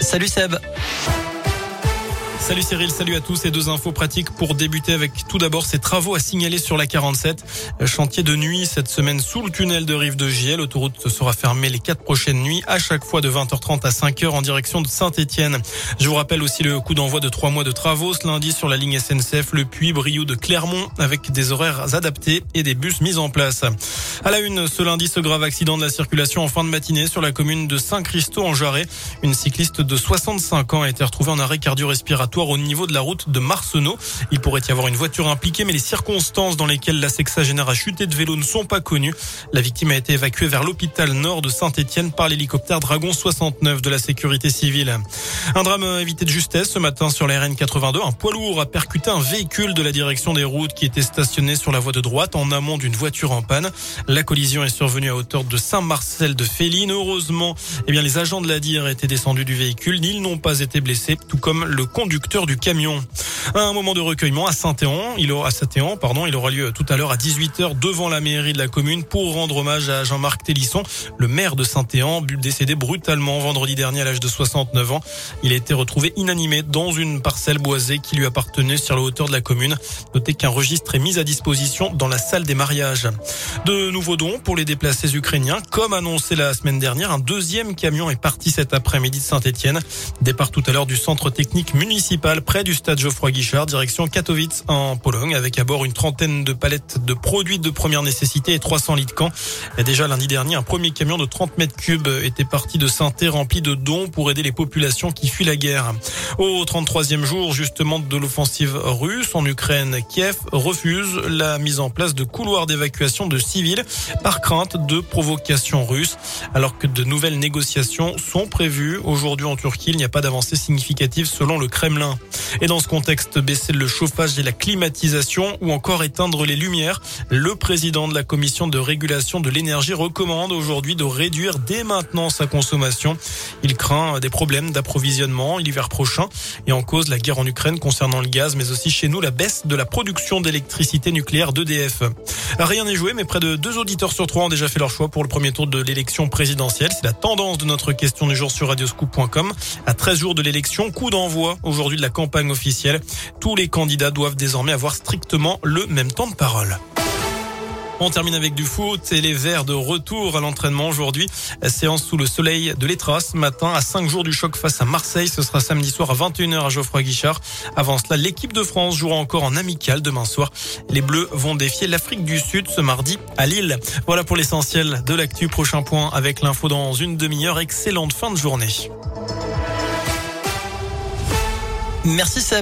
Salut Seb. Salut Cyril, salut à tous et deux infos pratiques pour débuter avec tout d'abord ces travaux à signaler sur la 47. Chantier de nuit cette semaine sous le tunnel de Rive de Giel. L'autoroute sera fermée les quatre prochaines nuits à chaque fois de 20h30 à 5h en direction de Saint-Etienne. Je vous rappelle aussi le coup d'envoi de trois mois de travaux ce lundi sur la ligne SNCF Le Puy Briou de Clermont avec des horaires adaptés et des bus mis en place. À la une, ce lundi, ce grave accident de la circulation en fin de matinée sur la commune de Saint-Christo en Jarret. Une cycliste de 65 ans a été retrouvée en arrêt cardio-respiratoire au niveau de la route de Marcenau. Il pourrait y avoir une voiture impliquée, mais les circonstances dans lesquelles la sexagénaire a chuté de vélo ne sont pas connues. La victime a été évacuée vers l'hôpital nord de Saint-Etienne par l'hélicoptère Dragon 69 de la sécurité civile. Un drame évité de justesse ce matin sur la RN 82. Un poids lourd a percuté un véhicule de la direction des routes qui était stationné sur la voie de droite en amont d'une voiture en panne. La collision est survenue à hauteur de Saint-Marcel de Féline. Heureusement, eh bien, les agents de la DIR étaient descendus du véhicule. Ils n'ont pas été blessés, tout comme le conducteur du camion. Un moment de recueillement à Saint-Éon. Il aura, lieu tout à l'heure à 18h devant la mairie de la commune pour rendre hommage à Jean-Marc Télisson, le maire de Saint-Éon, décédé brutalement vendredi dernier à l'âge de 69 ans. Il a été retrouvé inanimé dans une parcelle boisée qui lui appartenait sur la hauteur de la commune. Notez qu'un registre est mis à disposition dans la salle des mariages. De nouveaux dons pour les déplacés ukrainiens. Comme annoncé la semaine dernière, un deuxième camion est parti cet après-midi de Saint-Etienne. Départ tout à l'heure du centre technique municipal près du stade Geoffroy Guichard, direction Katowice en Pologne, avec à bord une trentaine de palettes de produits de première nécessité et 300 litres camp. Déjà lundi dernier, un premier camion de 30 mètres cubes était parti de saint rempli de dons pour aider les populations qui fuient la guerre. Au 33e jour justement de l'offensive russe en Ukraine, Kiev refuse la mise en place de couloirs d'évacuation de civils par crainte de provocation russe, alors que de nouvelles négociations sont prévues aujourd'hui en Turquie. Il n'y a pas d'avancée significative selon le Kremlin. Et dans ce contexte, baisser le chauffage et la climatisation ou encore éteindre les lumières, le président de la commission de régulation de l'énergie recommande aujourd'hui de réduire dès maintenant sa consommation. Il craint des problèmes d'approvisionnement l'hiver prochain et en cause la guerre en Ukraine concernant le gaz, mais aussi chez nous la baisse de la production d'électricité nucléaire d'EDF. Rien n'est joué, mais près de deux auditeurs sur trois ont déjà fait leur choix pour le premier tour de l'élection présidentielle. C'est la tendance de notre question du jour sur radioscoop.com. À 13 jours de l'élection, coup d'envoi aujourd'hui de la campagne officielle. Tous les candidats doivent désormais avoir strictement le même temps de parole. On termine avec du foot et les Verts de retour à l'entraînement aujourd'hui. Séance sous le soleil de l'Etra ce matin à 5 jours du choc face à Marseille. Ce sera samedi soir à 21h à Geoffroy Guichard. Avant cela, l'équipe de France jouera encore en amical demain soir. Les Bleus vont défier l'Afrique du Sud ce mardi à Lille. Voilà pour l'essentiel de l'actu. Prochain point avec l'info dans une demi-heure. Excellente fin de journée. Merci Seb.